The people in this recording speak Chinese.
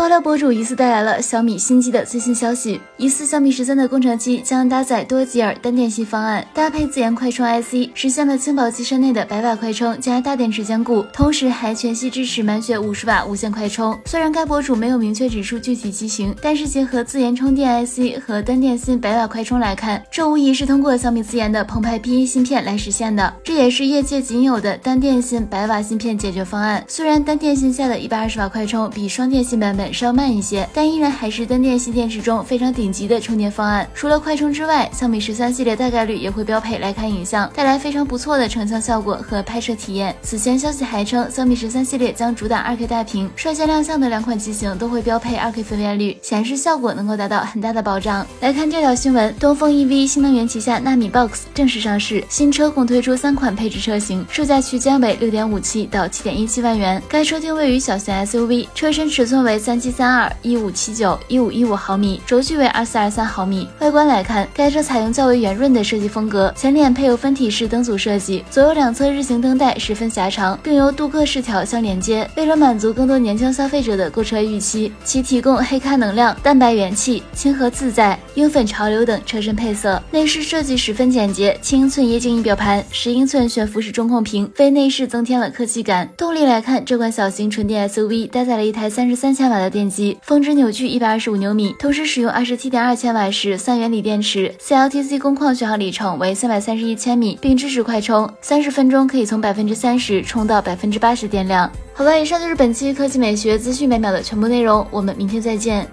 爆料博主疑似带来了小米新机的最新消息，疑似小米十三的工程机将搭载多吉尔单电芯方案，搭配自研快充 IC，实现了轻薄机身内的百瓦快充加大电池兼顾，同时还全系支持满血五十瓦无线快充。虽然该博主没有明确指出具体机型，但是结合自研充电 IC 和单电芯百瓦快充来看，这无疑是通过小米自研的澎湃 P1 芯片来实现的。这也是业界仅有的单电芯百瓦芯片解决方案。虽然单电芯下的一百二十瓦快充比双电芯版本稍慢一些，但依然还是单电芯电池中非常顶级的充电方案。除了快充之外，小米十三系列大概率也会标配徕卡影像，带来非常不错的成像效果和拍摄体验。此前消息还称，小米十三系列将主打二 K 大屏，率先亮相的两款机型都会标配二 K 分辨率，显示效果能够达到很大的保障。来看这条新闻，东风 EV 新能源旗下纳米 Box 正式上市，新车共推出三款配置车型，售价区间为六点五七到七点一七万元。该车定位于小型 SUV，车身尺寸为三七三二。一五七九一五一五毫米，轴距为二四二三毫米。外观来看，该车采用较为圆润的设计风格，前脸配有分体式灯组设计，左右两侧日行灯带十分狭长，并由镀铬饰条相连接。为了满足更多年轻消费者的购车预期，其提供黑咖能量、蛋白元气、亲和自在、樱粉潮流等车身配色。内饰设计十分简洁，七英寸液晶仪表盘，十英寸悬浮式中控屏，为内饰增添了科技感。动力来看，这款小型纯电 SUV 搭载了一台三十三千瓦的电机。峰值扭矩一百二十五牛米，同时使用二十七点二千瓦时三元锂电池，CLTC 工况续航里程为三百三十一千米，并支持快充，三十分钟可以从百分之三十充到百分之八十电量。好了，以上就是本期科技美学资讯每秒的全部内容，我们明天再见。